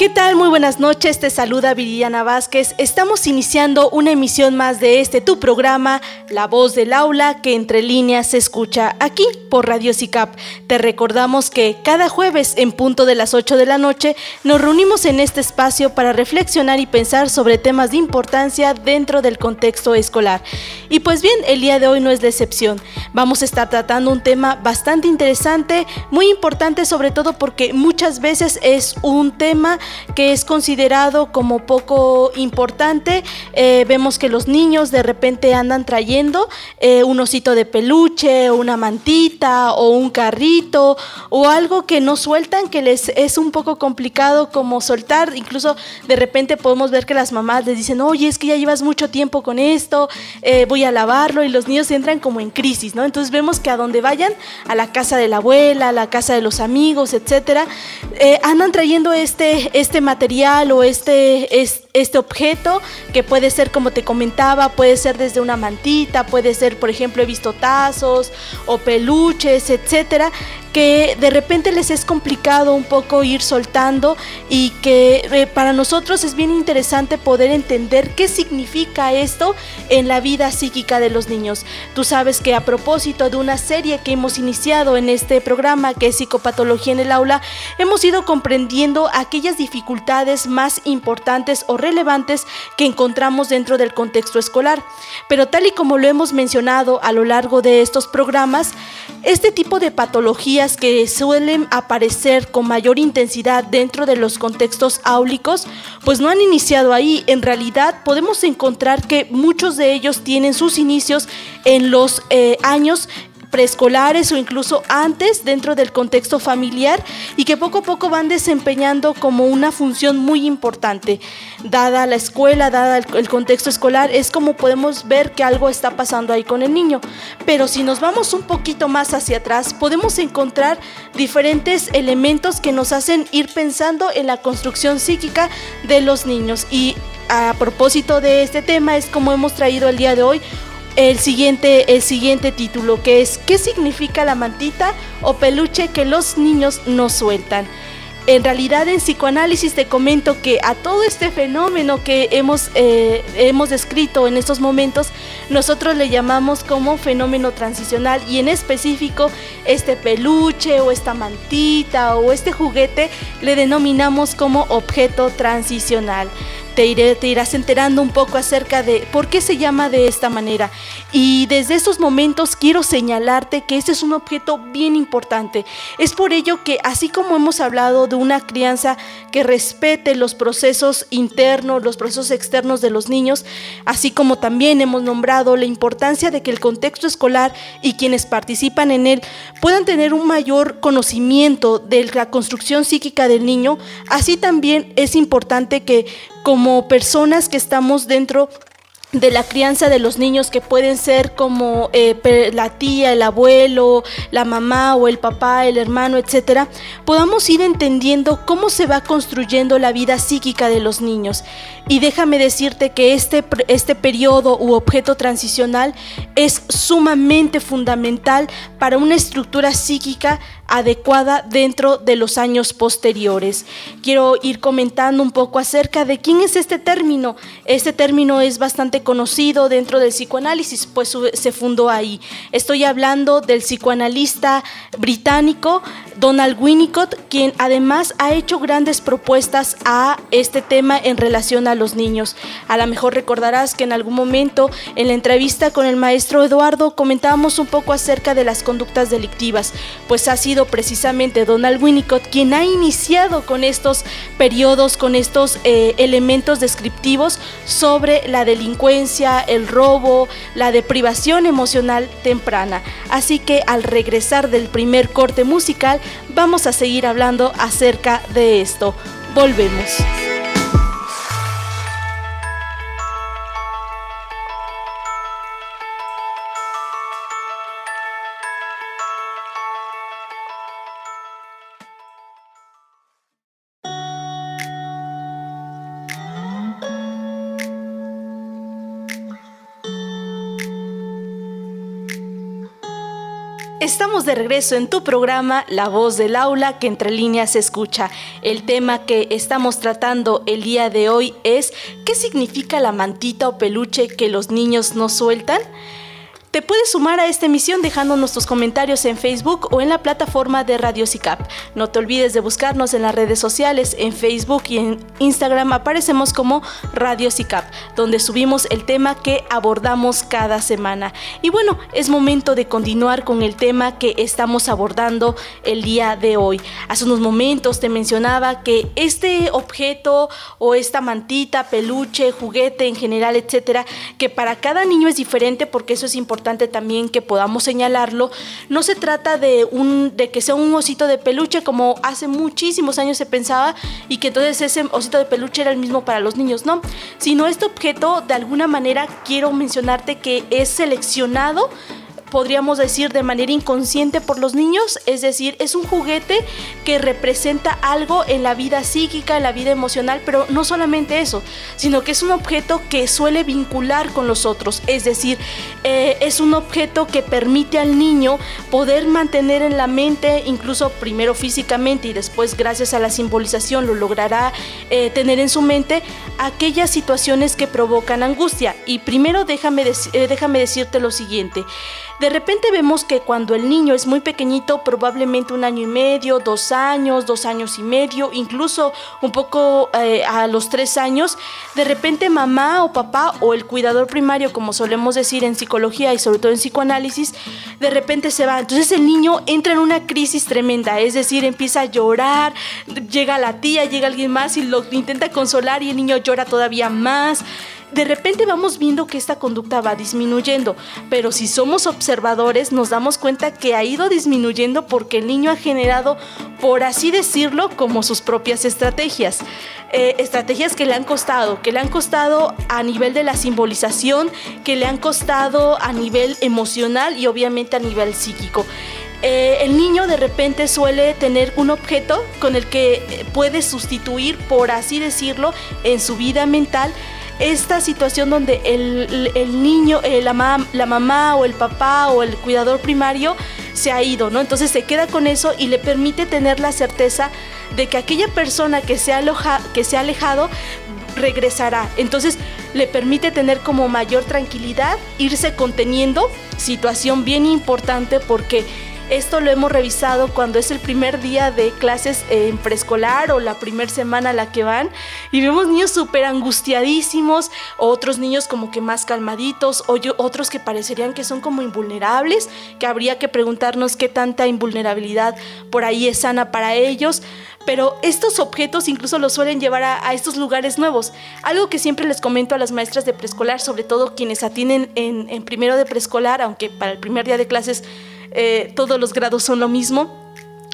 ¿Qué tal? Muy buenas noches, te saluda Viridiana Vázquez. Estamos iniciando una emisión más de este tu programa, La Voz del Aula, que entre líneas se escucha aquí por Radio SICAP. Te recordamos que cada jueves en punto de las 8 de la noche nos reunimos en este espacio para reflexionar y pensar sobre temas de importancia dentro del contexto escolar. Y pues bien, el día de hoy no es la excepción. Vamos a estar tratando un tema bastante interesante, muy importante sobre todo porque muchas veces es un tema que es considerado como poco importante. Eh, vemos que los niños de repente andan trayendo eh, un osito de peluche, una mantita o un carrito o algo que no sueltan, que les es un poco complicado como soltar. Incluso de repente podemos ver que las mamás les dicen, oye, es que ya llevas mucho tiempo con esto, eh, voy a lavarlo y los niños entran como en crisis, ¿no? Entonces vemos que a donde vayan, a la casa de la abuela, a la casa de los amigos, etcétera, andan trayendo este este material o este, este objeto que puede ser, como te comentaba, puede ser desde una mantita, puede ser, por ejemplo, he visto tazos o peluches, etcétera, que de repente les es complicado un poco ir soltando y que eh, para nosotros es bien interesante poder entender qué significa esto en la vida psíquica de los niños. Tú sabes que a propósito de una serie que hemos iniciado en este programa que es psicopatología en el aula, hemos ido comprendiendo aquellas dificultades más importantes o relevantes que encontramos dentro del contexto escolar. Pero tal y como lo hemos mencionado a lo largo de estos programas, este tipo de patología que suelen aparecer con mayor intensidad dentro de los contextos áulicos, pues no han iniciado ahí. En realidad podemos encontrar que muchos de ellos tienen sus inicios en los eh, años preescolares o incluso antes dentro del contexto familiar y que poco a poco van desempeñando como una función muy importante. Dada la escuela, dada el, contexto escolar, es como podemos ver que algo está pasando ahí con el niño. Pero si nos vamos un poquito más hacia atrás, podemos encontrar diferentes elementos que nos hacen ir pensando en la construcción psíquica de los niños. Y a propósito de este tema es como hemos traído el día de hoy el siguiente, el siguiente título, que es ¿Qué significa la mantita o peluche que los niños no sueltan? En realidad en psicoanálisis te comento que a todo este fenómeno que hemos, eh, hemos descrito en estos momentos, nosotros le llamamos como fenómeno transicional y en específico este peluche o esta mantita o este juguete le denominamos como objeto transicional te, irás enterando un poco acerca de por qué se llama de esta manera. Y desde estos momentos quiero señalarte que este es un objeto bien importante. Es por ello que así como hemos hablado de una crianza que respete los procesos internos, los procesos externos de los niños, así como también hemos nombrado la importancia de que el contexto escolar y quienes participan en él puedan tener un mayor conocimiento de la construcción psíquica del niño, así también es importante que como personas que estamos dentro de la crianza de los niños que pueden ser como eh, la tía, el abuelo, la mamá o el papá, el hermano, etcétera, podamos ir entendiendo cómo se va construyendo la vida psíquica de los niños. Y déjame decirte que este, este periodo u objeto transicional es sumamente fundamental para una estructura psíquica adecuada dentro de los años posteriores. Quiero ir comentando un poco acerca de quién es este término. Este término es bastante conocido dentro del psicoanálisis, pues se fundó ahí. Estoy hablando del psicoanalista británico Donald Winnicott, quien además ha hecho grandes propuestas a este tema en relación a los niños. A lo mejor recordarás que en algún momento en la entrevista con el maestro Eduardo comentábamos un poco acerca de las conductas delictivas, pues ha sido precisamente Donald Winnicott quien ha iniciado con estos periodos, con estos eh, elementos descriptivos sobre la delincuencia, el robo, la deprivación emocional temprana. Así que al regresar del primer corte musical, vamos a seguir hablando acerca de esto. Volvemos. Estamos de regreso en tu programa La voz del aula que entre líneas se escucha. El tema que estamos tratando el día de hoy es ¿qué significa la mantita o peluche que los niños no sueltan? Te puedes sumar a esta emisión dejándonos tus comentarios en Facebook o en la plataforma de Radio SICAP. No te olvides de buscarnos en las redes sociales, en Facebook y en Instagram aparecemos como Radio SICAP, donde subimos el tema que abordamos cada semana. Y bueno, es momento de continuar con el tema que estamos abordando el día de hoy. Hace unos momentos te mencionaba que este objeto o esta mantita, peluche, juguete en general, etcétera, que para cada niño es diferente porque eso es importante también que podamos señalarlo, no se trata de, un, de que sea un osito de peluche como hace muchísimos años se pensaba y que entonces ese osito de peluche era el mismo para los niños, no, sino este objeto de alguna manera quiero mencionarte que es seleccionado podríamos decir de manera inconsciente por los niños, es decir, es un juguete que representa algo en la vida psíquica, en la vida emocional, pero no solamente eso, sino que es un objeto que suele vincular con los otros, es decir, eh, es un objeto que permite al niño poder mantener en la mente, incluso primero físicamente y después gracias a la simbolización lo logrará eh, tener en su mente aquellas situaciones que provocan angustia. Y primero déjame, eh, déjame decirte lo siguiente. De repente vemos que cuando el niño es muy pequeñito, probablemente un año y medio, dos años, dos años y medio, incluso un poco eh, a los tres años, de repente mamá o papá o el cuidador primario, como solemos decir en psicología y sobre todo en psicoanálisis, de repente se va. Entonces el niño entra en una crisis tremenda, es decir, empieza a llorar, llega la tía, llega alguien más y lo intenta consolar y el niño llora todavía más de repente vamos viendo que esta conducta va disminuyendo, pero si somos observadores nos damos cuenta que ha ido disminuyendo porque el niño ha generado, por así decirlo, como sus propias estrategias. Eh, estrategias que le han costado, que le han costado a nivel de la simbolización, que le han costado a nivel emocional y obviamente a nivel psíquico. Eh, el niño de repente suele tener un objeto con el que puede sustituir, por así decirlo, en su vida mental esta situación donde el, niño, eh, la, la mamá o el papá o el cuidador primario se ha ido, ¿no? Entonces se queda con eso y le permite tener la certeza de que aquella persona que se ha, que se ha alejado regresará. Entonces le permite tener como mayor tranquilidad, irse conteniendo, situación bien importante porque esto lo hemos revisado cuando es el primer día de clases en preescolar o la primera semana a la que van y vemos niños súper angustiadísimos, otros niños como que más calmaditos, o otros que parecerían que son como invulnerables, que habría que preguntarnos qué tanta invulnerabilidad por ahí es sana para ellos pero estos objetos incluso los suelen llevar a, estos lugares nuevos. Algo que siempre les comento a las maestras de preescolar, sobre todo quienes atienden en primero de preescolar, aunque para el primer día de clases eh, todos los grados son lo mismo,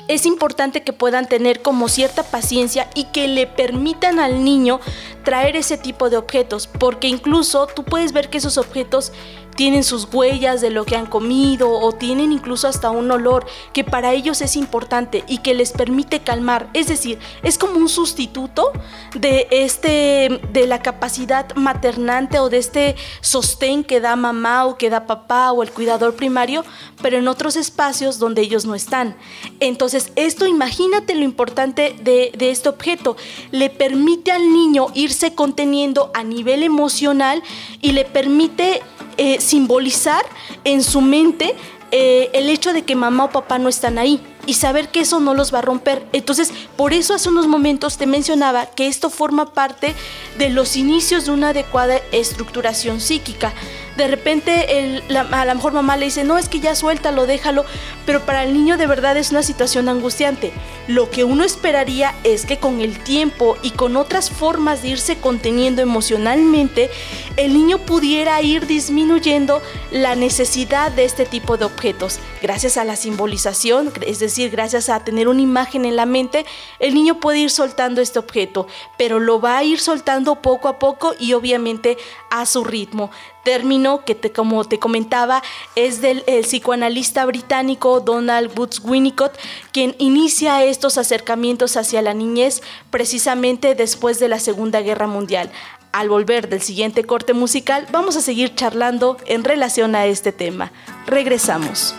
es importante que puedan tener como cierta paciencia y que le permitan al niño traer ese tipo de objetos, porque incluso tú puedes ver que esos objetos tienen sus huellas de lo que han comido o tienen incluso hasta un olor que para ellos es importante y que les permite calmar. Es decir, es como un sustituto de este de la capacidad maternante o de este sostén que da mamá o que da papá o el cuidador primario, pero en otros espacios donde ellos no están. Entonces, esto imagínate lo importante de, de este objeto. Le permite al niño irse conteniendo a nivel emocional y le permite eh, simbolizar en su mente eh, el hecho de que mamá o papá no están ahí y saber que eso no los va a romper. Entonces, por eso hace unos momentos te mencionaba que esto forma parte de los inicios de una adecuada estructuración psíquica de repente a lo mejor mamá le dice, no, es que ya suéltalo, déjalo, pero para el niño de verdad es una situación angustiante. Lo que uno esperaría es que con el tiempo y con otras formas de irse conteniendo emocionalmente, el niño pudiera ir disminuyendo la necesidad de este tipo de objetos. Gracias a la simbolización, es decir, gracias a tener una imagen en la mente, el niño puede ir soltando este objeto, pero lo va a ir soltando poco a poco y obviamente a su ritmo término que te, como te comentaba es del psicoanalista británico Donald Woods Winnicott, quien inicia estos acercamientos hacia la niñez precisamente después de la Segunda Guerra Mundial. Al volver del siguiente corte musical, vamos a seguir charlando en relación a este tema. Regresamos.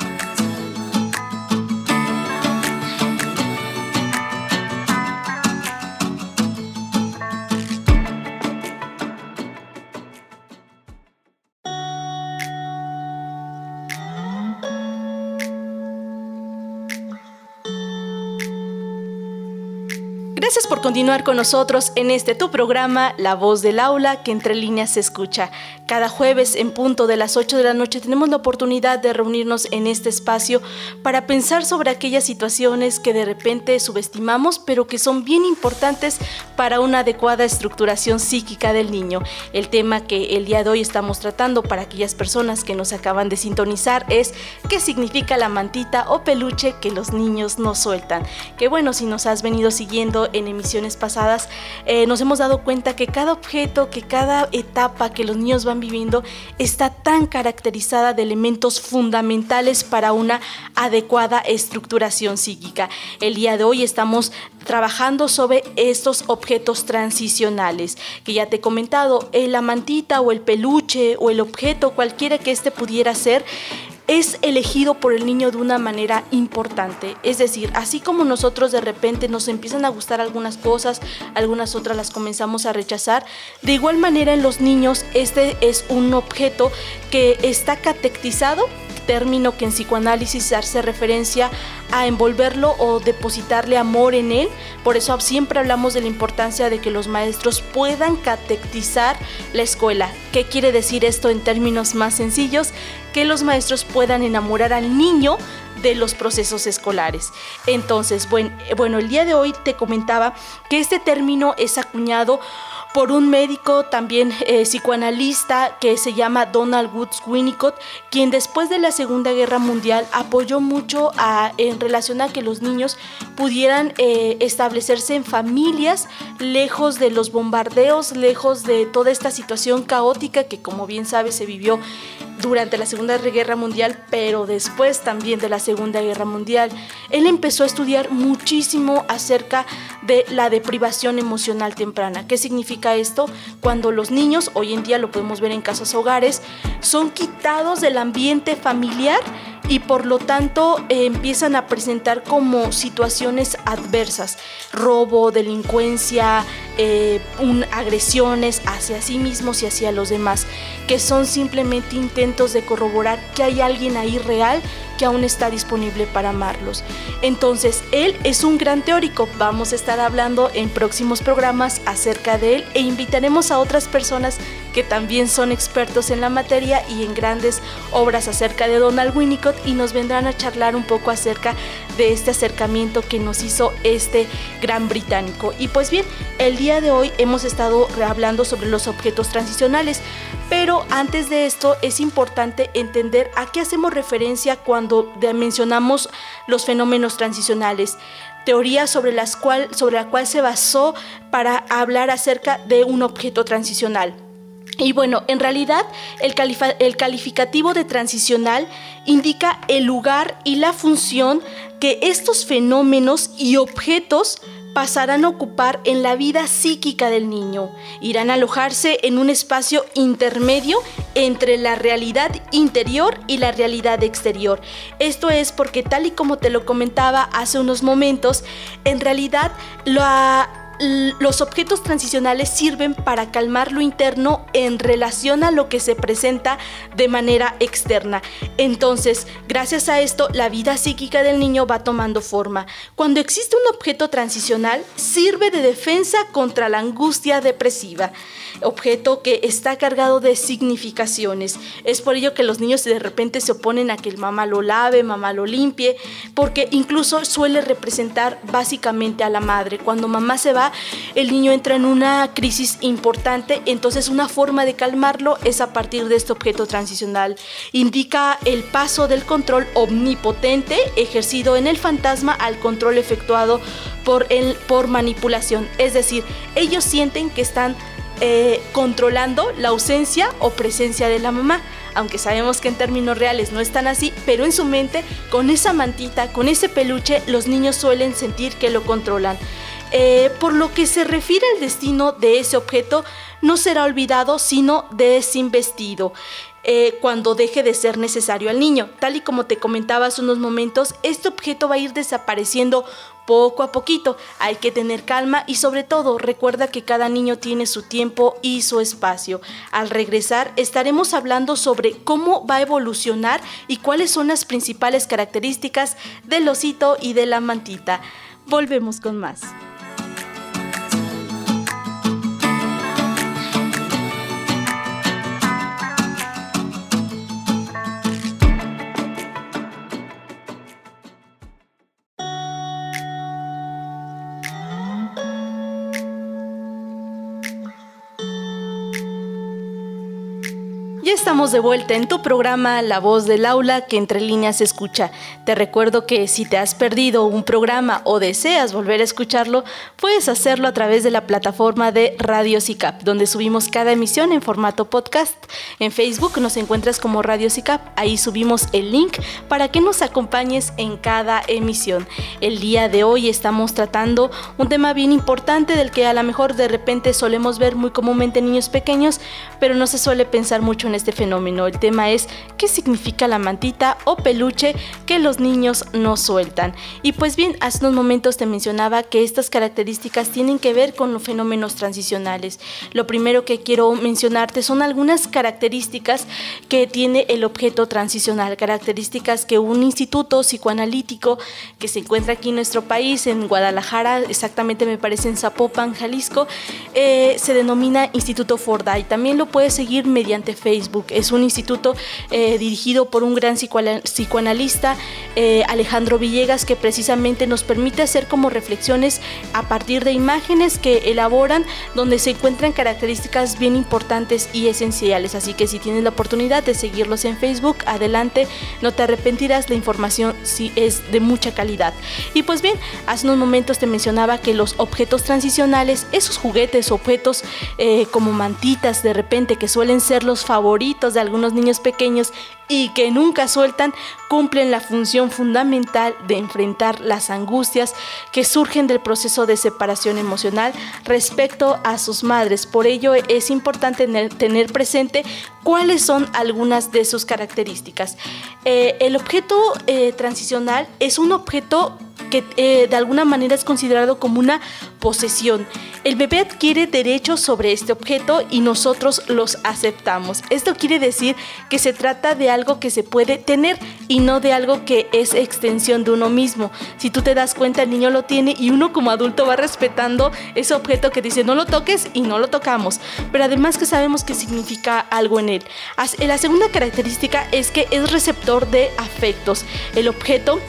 Gracias por continuar con nosotros en este tu programa, La Voz del Aula, que entre líneas se escucha. Cada jueves en punto de las 8 de la noche tenemos la oportunidad de reunirnos en este espacio para pensar sobre aquellas situaciones que de repente subestimamos, pero que son bien importantes para una adecuada estructuración psíquica del niño. El tema que el día de hoy estamos tratando para aquellas personas que nos acaban de sintonizar es qué significa la mantita o peluche que los niños no sueltan. Que bueno, si nos has venido siguiendo en emisiones pasadas, eh, nos hemos dado cuenta que cada objeto, que cada etapa que los niños van viviendo está tan caracterizada de elementos fundamentales para una adecuada estructuración psíquica. El día de hoy estamos trabajando sobre estos objetos transicionales, que ya te he comentado, la mantita o el peluche o el objeto, cualquiera que este pudiera ser, es elegido por el niño de una manera importante. Es decir, así como nosotros de repente nos empiezan a gustar algunas cosas, algunas otras las comenzamos a rechazar, de igual manera en los niños este es un objeto que está catectizado término que en psicoanálisis hace referencia a envolverlo o depositarle amor en él. Por eso siempre hablamos de la importancia de que los maestros puedan catectizar la escuela. ¿Qué quiere decir esto en términos más sencillos? Que los maestros puedan enamorar al niño de los procesos escolares. Entonces, bueno, bueno, el día de hoy te comentaba que este término es acuñado por un médico también eh, psicoanalista que se llama Donald Woods Winnicott, quien después de la Segunda Guerra Mundial apoyó mucho en relación a que los niños pudieran eh, establecerse en familias lejos de los bombardeos, lejos de toda esta situación caótica que como bien sabes se vivió durante la Segunda Guerra Mundial, pero después también de la Segunda Guerra Mundial. Él empezó a estudiar muchísimo acerca de la deprivación emocional temprana. ¿Qué significa esto? Cuando los niños, hoy en día lo podemos ver en casas hogares, son quitados del ambiente familiar y por lo tanto eh, empiezan a presentar como situaciones adversas, robo, delincuencia, eh, agresiones hacia sí mismos y hacia los demás, que son simplemente intentos de corroborar que hay alguien ahí real que aún está disponible para amarlos. Entonces, él es un gran teórico, vamos a estar hablando en próximos programas acerca de él e invitaremos a otras personas que también son expertos en la materia y en grandes obras acerca de Donald Winnicott y nos vendrán a charlar un poco acerca de este acercamiento que nos hizo este gran británico. Y pues bien, el día de hoy hemos estado hablando sobre los objetos transicionales, pero antes de esto es importante entender a qué hacemos referencia cuando mencionamos los fenómenos transicionales teoría sobre, las cual, sobre la cual se basó para hablar acerca de un objeto transicional. Y bueno, en realidad el, el, calificativo de transicional indica el lugar y la función que estos fenómenos y objetos pasarán a ocupar en la vida psíquica del niño. Irán a alojarse en un espacio intermedio entre la realidad interior y la realidad exterior. Esto es porque tal y como te lo comentaba hace unos momentos, en realidad la los objetos transicionales sirven para calmar lo interno en relación a lo que se presenta de manera externa. Entonces, gracias a esto, la vida psíquica del niño va tomando forma. Cuando existe un objeto transicional, sirve de defensa contra la angustia depresiva, objeto que está cargado de significaciones. Es por ello que los niños de repente se oponen a que el mamá lo lave, mamá lo limpie, porque incluso suele representar básicamente a la madre. Cuando mamá se va, el niño entra en una crisis importante, entonces una forma de calmarlo es a partir de este objeto transicional. Indica el paso del control omnipotente ejercido en el fantasma al control efectuado por, el, por manipulación. Es decir, ellos sienten que están eh, controlando la ausencia o presencia de la mamá. Aunque sabemos que en términos reales no están así, pero en su mente, con esa mantita, con ese peluche, los niños suelen sentir que lo controlan. Eh, por lo que se refiere al destino de ese objeto, no será olvidado, sino desinvestido. Eh, cuando deje de ser necesario al niño. Tal y como te comentaba hace unos momentos, este objeto va a ir desapareciendo poco a poquito. Hay que tener calma y sobre todo recuerda que cada niño tiene su tiempo y su espacio. Al regresar estaremos hablando sobre cómo va a evolucionar y cuáles son las principales características del osito y de la mantita. Volvemos con más. Estamos de vuelta en tu programa La Voz del Aula que entre líneas escucha. Te recuerdo que si te has perdido un programa o deseas volver a escucharlo, puedes hacerlo a través de la plataforma de Radio SICAP, donde subimos cada emisión en formato podcast. En Facebook nos encuentras como Radio SICAP, ahí subimos el link para que nos acompañes en cada emisión. El día de hoy estamos tratando un tema bien importante del que a lo mejor de repente solemos ver muy comúnmente en niños pequeños, pero no se suele pensar mucho en este fenómeno. El tema es qué significa la mantita o peluche que los niños no sueltan. Y pues bien, hace unos momentos te mencionaba que estas características tienen que ver con los fenómenos transicionales. Lo primero que quiero mencionarte son algunas características que tiene el objeto transicional, características que un instituto psicoanalítico que se encuentra aquí en nuestro país, en Guadalajara, exactamente me parece en Zapopan, Jalisco, eh, se denomina Instituto Forda y también lo puedes seguir mediante Facebook es un instituto eh, dirigido por un gran psicoanalista, eh, Alejandro Villegas, que precisamente nos permite hacer como reflexiones a partir de imágenes que elaboran donde se encuentran características bien importantes y esenciales. Así que si tienes la oportunidad de seguirlos en Facebook, adelante, no te arrepentirás, la información sí es de mucha calidad. Y pues bien, hace unos momentos te mencionaba que los objetos transicionales, esos juguetes, objetos eh, como mantitas de repente que suelen ser los favoritos, de algunos niños pequeños y que nunca sueltan, cumplen la función fundamental de enfrentar las angustias que surgen del proceso de separación emocional respecto a sus madres. Por ello es importante tener presente cuáles son algunas de sus características. Eh, el objeto eh, transicional es un objeto que eh, de alguna manera es considerado como una posesión. El bebé adquiere derechos sobre este objeto y nosotros los aceptamos. Esto quiere decir que se trata de algo que se puede tener y no de algo que es extensión de uno mismo. Si tú te das cuenta, el niño lo tiene y uno como adulto va respetando ese objeto que dice no lo toques y no lo tocamos. Pero además que sabemos que significa algo en él. La segunda característica es que es receptor de afectos. El objeto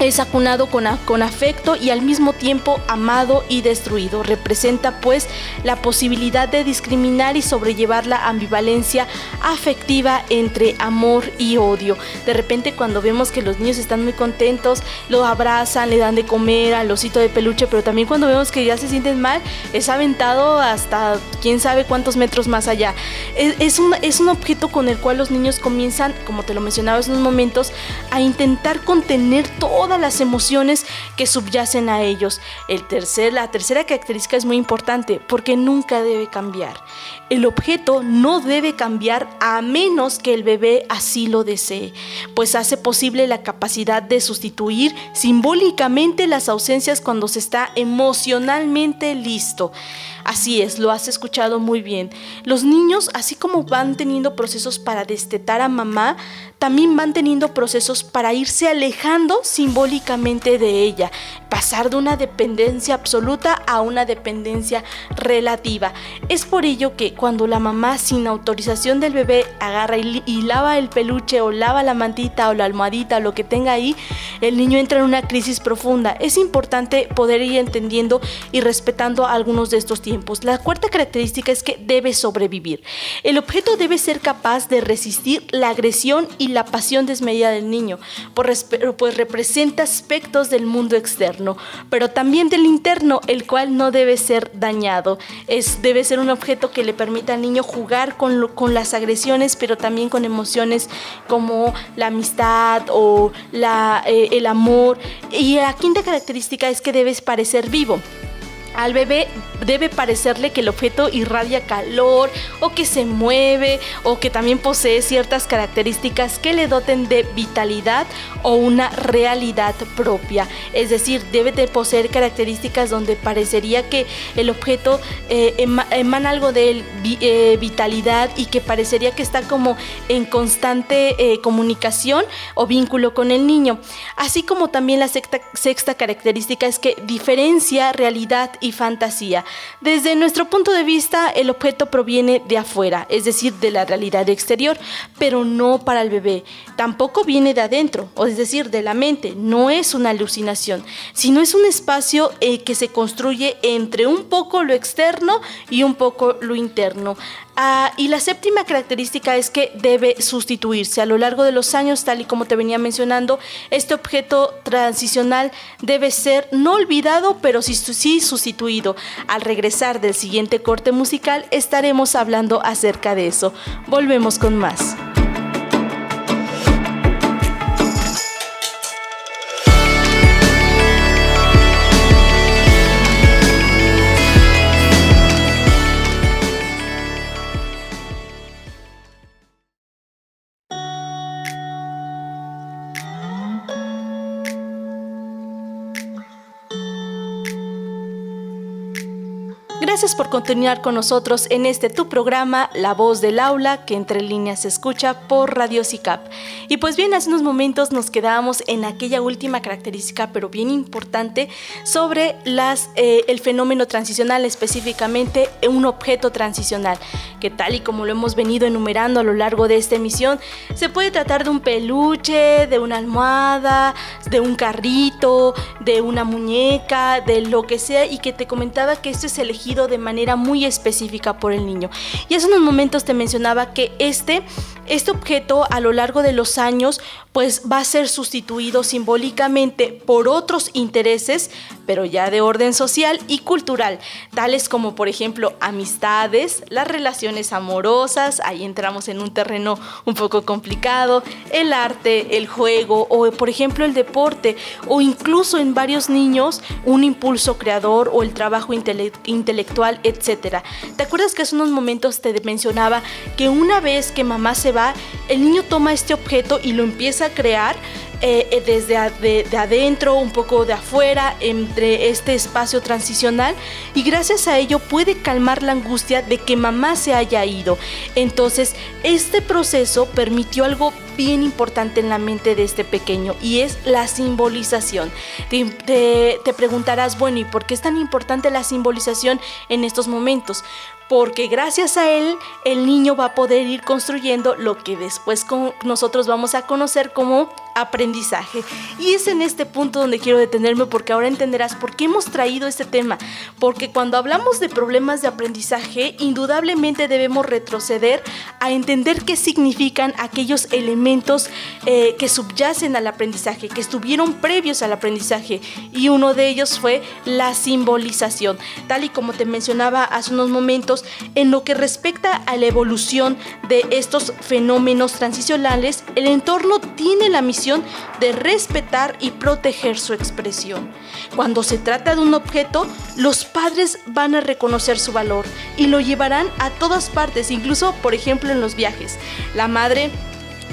es acunado con, con, afecto y al mismo tiempo amado y destruido. Representa pues la posibilidad de discriminar y sobrellevar la ambivalencia afectiva entre amor y odio. De repente cuando vemos que los niños están muy contentos, lo abrazan, le dan de comer al osito de peluche, pero también cuando vemos que ya se sienten mal, es aventado hasta quién sabe cuántos metros más allá. Es, un, es un objeto con el cual los niños comienzan, como te lo mencionaba en unos momentos, a intentar contener todo todas las emociones que subyacen a ellos. El tercer, la tercera característica es muy importante porque nunca debe cambiar. El objeto no debe cambiar a menos que el bebé así lo desee, pues hace posible la capacidad de sustituir simbólicamente las ausencias cuando se está emocionalmente listo. Así es, lo has escuchado muy bien. Los niños, así como van teniendo procesos para destetar a mamá, también van teniendo procesos para irse alejando simbólicamente de ella, pasar de una dependencia absoluta a una dependencia relativa. Es por ello que cuando la mamá sin autorización del bebé agarra y, lava el peluche o lava la mantita o la almohadita o lo que tenga ahí, el niño entra en una crisis profunda. Es importante poder ir entendiendo y respetando algunos de estos tiempos la cuarta característica es que debe sobrevivir. El objeto debe ser capaz de resistir la agresión y la pasión desmedida del niño, pues representa aspectos del mundo externo, pero también del interno, el cual no debe ser dañado. Es, debe ser un objeto que le permita al niño jugar con, con las agresiones, pero también con emociones como la amistad o la, eh, el amor. Y la quinta característica es que debes parecer vivo. Al bebé debe parecerle que el objeto irradia calor o que se mueve o que también posee ciertas características que le doten de vitalidad o una realidad propia. Es decir, debe de poseer características donde parecería que el objeto eh, emana algo de eh, vitalidad y que parecería que está como en constante eh, comunicación o vínculo con el niño. Así como también la sexta, sexta característica es que diferencia realidad y fantasía. Desde nuestro punto de vista, el objeto proviene de afuera, es decir, de la realidad exterior, pero no para el bebé. tampoco viene de adentro, o es decir, de la mente, no es una alucinación, sino es un espacio eh, que se construye entre un poco lo externo y un poco lo interno. Ah, y la séptima característica es que debe sustituirse. A lo largo de los años, tal y como te venía mencionando, este objeto transicional debe ser no olvidado, pero sí, sí sustituido. Al regresar del siguiente corte musical, estaremos hablando acerca de eso. Volvemos con más. Gracias por continuar con nosotros en este tu programa, La Voz del Aula, que entre líneas se escucha por Radio CICAP. Y pues bien, hace unos momentos nos quedábamos en aquella última característica, pero bien importante, sobre las, eh, el fenómeno transicional, específicamente un objeto transicional, que tal y como lo hemos venido enumerando a lo largo de esta emisión, se puede tratar de un peluche, de una almohada, de un carrito, de una muñeca, de lo que sea, y que te comentaba que esto es elegido de manera muy específica por el niño. Y hace unos momentos te mencionaba que este, este objeto a lo largo de los años pues va a ser sustituido simbólicamente por otros intereses, pero ya de orden social y cultural, tales como por ejemplo amistades, las relaciones amorosas, ahí entramos en un terreno un poco complicado, el arte, el juego o por ejemplo el deporte o incluso en varios niños un impulso creador o el trabajo intelectual, etc. ¿Te acuerdas que hace unos momentos te mencionaba que una vez que mamá se va, el niño toma este objeto y lo empieza a crear eh, eh, desde de, adentro, un poco de afuera, entre este espacio transicional y gracias a ello puede calmar la angustia de que mamá se haya ido. Entonces, este proceso permitió algo bien importante en la mente de este pequeño y es la simbolización. Te, te preguntarás, bueno, ¿y por qué es tan importante la simbolización en estos momentos? porque gracias a él el niño va a poder ir construyendo lo que después nosotros vamos a conocer como aprendizaje. Y es en este punto donde quiero detenerme porque ahora entenderás por qué hemos traído este tema. Porque cuando hablamos de problemas de aprendizaje, indudablemente debemos retroceder a entender qué significan aquellos elementos eh, que subyacen al aprendizaje, que estuvieron previos al aprendizaje. Y uno de ellos fue la simbolización. Tal y como te mencionaba hace unos momentos, en lo que respecta a la evolución de estos fenómenos transicionales, el entorno tiene la misión de respetar y proteger su expresión. Cuando se trata de un objeto, los padres van a reconocer su valor y lo llevarán a todas partes, incluso por ejemplo en los viajes. La madre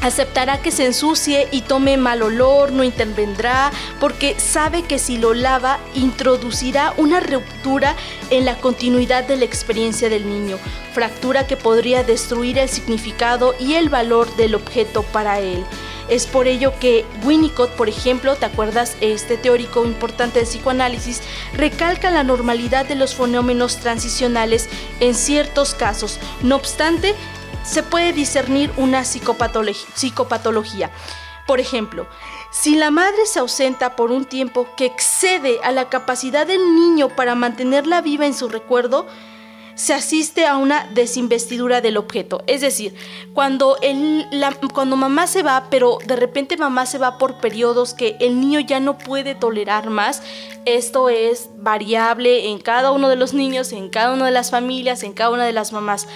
aceptará que se ensucie y tome mal olor, no intervendrá, porque sabe que si lo lava introducirá una ruptura en la continuidad de la experiencia del niño, fractura que podría destruir el significado y el valor del objeto para él. Es por ello que Winnicott, por ejemplo, ¿te acuerdas? Este teórico importante de psicoanálisis, recalca la normalidad de los fenómenos transicionales en ciertos casos. No obstante, se puede discernir una psicopatología. Por ejemplo, si la madre se ausenta por un tiempo que excede a la capacidad del niño para mantenerla viva en su recuerdo, se asiste a una desinvestidura del objeto. Es decir, cuando, cuando mamá se va, pero de repente mamá se va por periodos que el niño ya no puede tolerar más, esto es variable en cada uno de los niños, en cada una de las familias, en cada una de las mamás.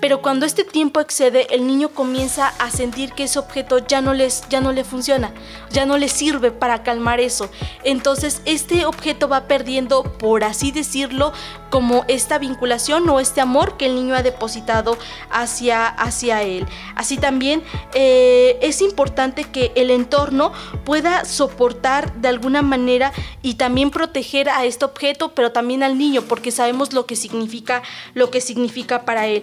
Pero cuando este tiempo excede, el niño comienza a sentir que ese objeto ya no, les, ya no le funciona, ya no le sirve para calmar eso. Entonces este objeto va perdiendo, por así decirlo, como esta vinculación o este amor que el niño ha depositado hacia, hacia él. Así también eh, es importante que el entorno pueda soportar de alguna manera y también proteger a este objeto, pero también al niño, porque sabemos lo que significa, lo que significa para él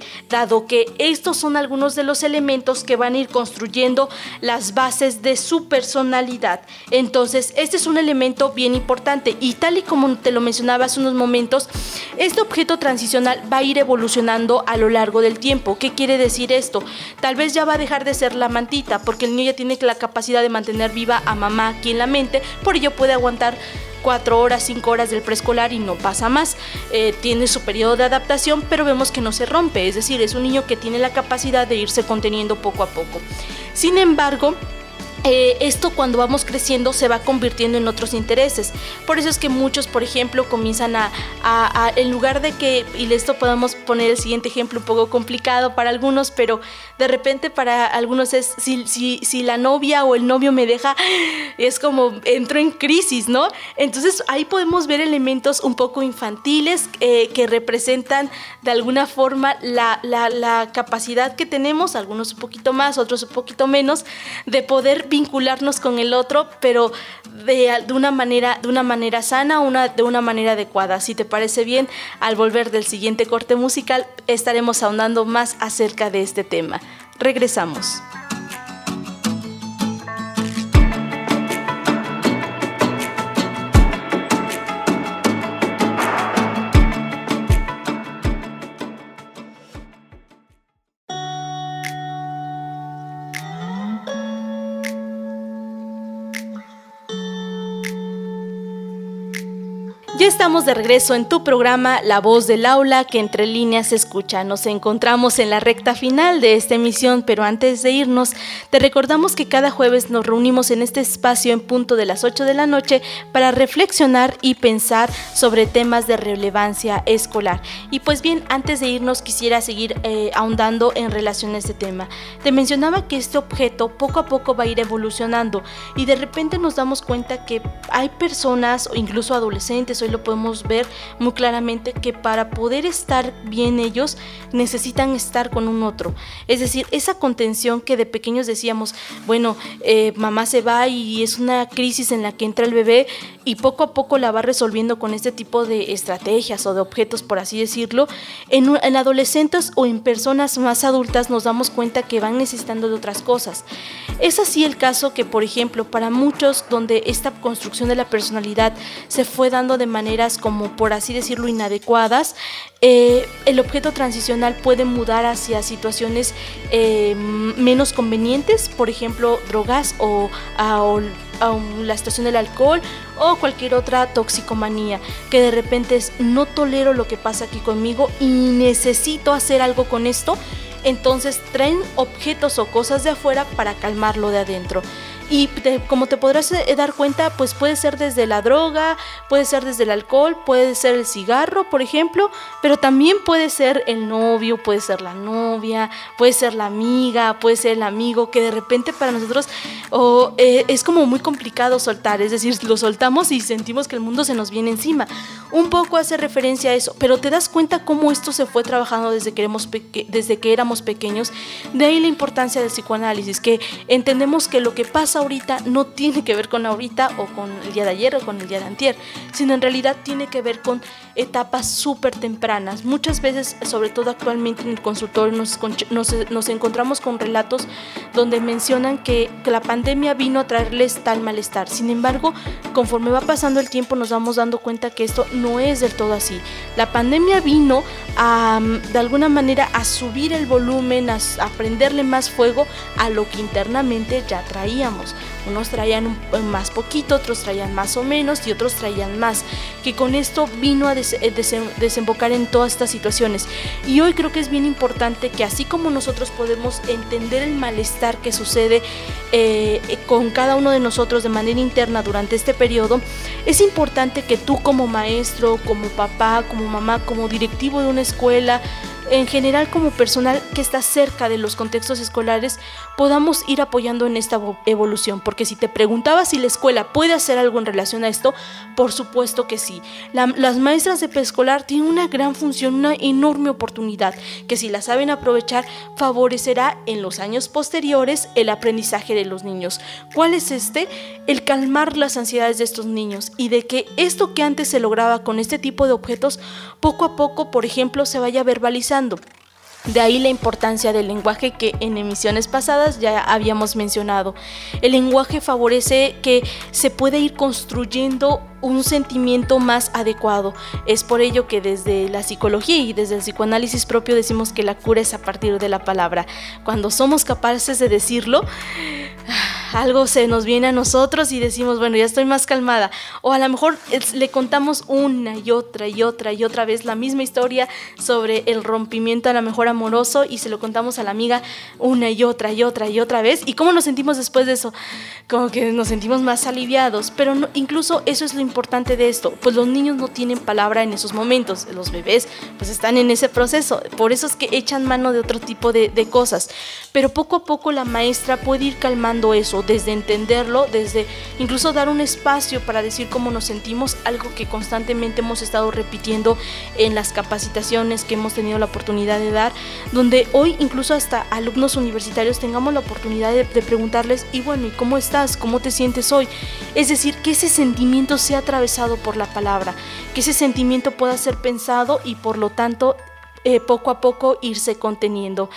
que estos son algunos de los elementos que van a ir construyendo las bases de su personalidad. Entonces, este es un elemento bien importante y tal y como te lo mencionaba hace unos momentos, este objeto transicional va a ir evolucionando a lo largo del tiempo. ¿Qué quiere decir esto? Tal vez ya va a dejar de ser la mantita porque el niño ya tiene la capacidad de mantener viva a mamá aquí en la mente, por ello puede aguantar cuatro horas, cinco horas del preescolar y no pasa más. Eh, tiene su periodo de adaptación, pero vemos que no se rompe, es decir, es un niño que tiene la capacidad de irse conteniendo poco a poco. Sin embargo, eh, esto cuando vamos creciendo se va convirtiendo en otros intereses. Por eso es que muchos, por ejemplo, comienzan a, en lugar de que, y esto podemos poner el siguiente ejemplo un poco complicado para algunos, pero de repente para algunos es, si, si, si la novia o el novio me deja, es como entro en crisis, ¿no? Entonces ahí podemos ver elementos un poco infantiles eh, que representan de alguna forma la, la, la capacidad que tenemos, algunos un poquito más, otros un poquito menos, de poder vincularnos con el otro, pero de, de, una, manera, de una manera sana, una, de una manera adecuada. Si te parece bien, al volver del siguiente corte musical estaremos ahondando más acerca de este tema. Regresamos. Estamos de regreso en tu programa La Voz del Aula que entre líneas se escucha. Nos encontramos en la recta final de esta emisión, pero antes de irnos, te recordamos que cada jueves nos reunimos en este espacio en punto de las 8 de la noche para reflexionar y pensar sobre temas de relevancia escolar. Y pues bien, antes de irnos quisiera seguir eh, ahondando en relación a este tema. Te mencionaba que este objeto poco a poco va a ir evolucionando y de repente nos damos cuenta que hay personas o incluso adolescentes hoy podemos ver muy claramente que para poder estar bien ellos necesitan estar con un otro. Es decir, esa contención que de pequeños decíamos, bueno, eh, mamá se va y es una crisis en la que entra el bebé y poco a poco la va resolviendo con este tipo de estrategias o de objetos, por así decirlo. En, en adolescentes o en personas más adultas nos damos cuenta que van necesitando de otras cosas. Es así el caso que, por ejemplo, para muchos donde esta construcción de la personalidad se fue dando de como por así decirlo inadecuadas, eh, el objeto transicional puede mudar hacia situaciones eh, menos convenientes, por ejemplo, drogas o, la situación del alcohol o cualquier otra toxicomanía, que de repente es no tolero lo que pasa aquí conmigo y necesito hacer algo con esto, entonces traen objetos o cosas de afuera para calmarlo de adentro. Y como te podrás eh, dar cuenta, pues puede ser desde la droga, puede ser desde el alcohol, puede ser el cigarro, por ejemplo, pero también puede ser el novio, puede ser la novia, puede ser la amiga, puede ser el amigo, que de repente para nosotros eh, es como muy complicado soltar, es decir, lo soltamos y sentimos que el mundo se nos viene encima. Un poco hace referencia a eso, pero te das cuenta cómo esto se fue trabajando desde que, éramos desde que éramos pequeños, de ahí la importancia del psicoanálisis, que entendemos que lo que pasa ahorita no tiene que ver con ahorita o con el día de ayer o con el día de antier, sino en realidad tiene que ver con etapas súper tempranas. Muchas veces, sobre todo actualmente en el consultorio, nos, nos, encontramos con relatos donde mencionan que, que la pandemia vino a traerles tal malestar. Sin embargo, conforme va pasando el tiempo nos vamos dando cuenta que esto no es del todo así. La pandemia vino a, de alguna manera a subir el volumen, a, a prenderle más fuego a lo que internamente ya traíamos. Unos traían más poquito, otros traían más o menos y otros traían más. Que con esto vino a eh, desembocar en todas estas situaciones. Y hoy creo que es bien importante que así como nosotros podemos entender el malestar que sucede eh, eh, con cada uno de nosotros de manera interna durante este periodo, es importante que tú como maestro, como papá, como mamá, como directivo de una escuela, en general como personal que está cerca de los contextos escolares, podamos ir apoyando en esta evolución. Porque si te preguntaba si la escuela puede hacer algo en relación a esto, por supuesto que sí. las maestras de preescolar tienen una gran función, una enorme oportunidad, que si la saben aprovechar, favorecerá en los años posteriores el aprendizaje de los niños. ¿Cuál es este? El calmar las ansiedades de estos niños y de que esto que antes se lograba con este tipo de objetos, poco a poco, por ejemplo, se vaya verbalizando De ahí la importancia del lenguaje que en emisiones pasadas ya habíamos mencionado. El lenguaje favorece que se pueda ir construyendo un sentimiento más adecuado. Es por ello que desde la psicología y desde el psicoanálisis propio decimos que la cura es a partir de la palabra. Cuando somos capaces de decirlo, algo se nos viene a nosotros y decimos, bueno, ya estoy más calmada. O a lo mejor le contamos una y otra y otra y otra vez la misma historia sobre el rompimiento a lo mejor amoroso y se lo contamos a la amiga una y otra y otra y otra vez. ¿Y cómo nos sentimos después de eso? Como que nos sentimos más aliviados. Pero incluso eso es lo importante de esto. Pues los niños no tienen palabra en esos momentos. Los bebés pues están en ese proceso. Por eso es que echan mano de otro tipo de, de cosas. Pero poco a poco la maestra puede ir calmando eso desde entenderlo, desde incluso dar un espacio para decir cómo nos sentimos, algo que constantemente hemos estado repitiendo en las capacitaciones que hemos tenido la oportunidad de dar, donde hoy incluso hasta alumnos universitarios tengamos la oportunidad de, preguntarles, y bueno, ¿y cómo estás? ¿Cómo te sientes hoy? Es decir, que ese sentimiento sea atravesado por la palabra, que ese sentimiento pueda ser pensado y por lo tanto eh, poco a poco irse conteniendo.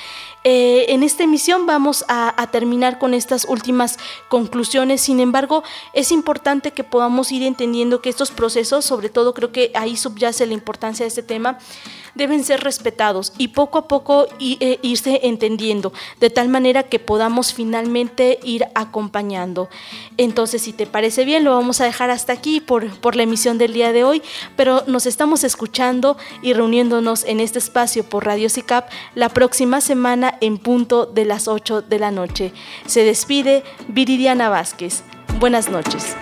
Eh, en esta emisión vamos a, terminar con estas últimas conclusiones, sin embargo es importante que podamos ir entendiendo que estos procesos, sobre todo creo que ahí subyace la importancia de este tema, deben ser respetados y poco a poco eh, irse entendiendo, de tal manera que podamos finalmente ir acompañando. Entonces, si te parece bien, lo vamos a dejar hasta aquí por, por la emisión del día de hoy, pero nos estamos escuchando y reuniéndonos en este espacio por Radio CICAP la próxima semana en punto de las 8 de la noche. Se despide Viridiana Vázquez. Buenas noches.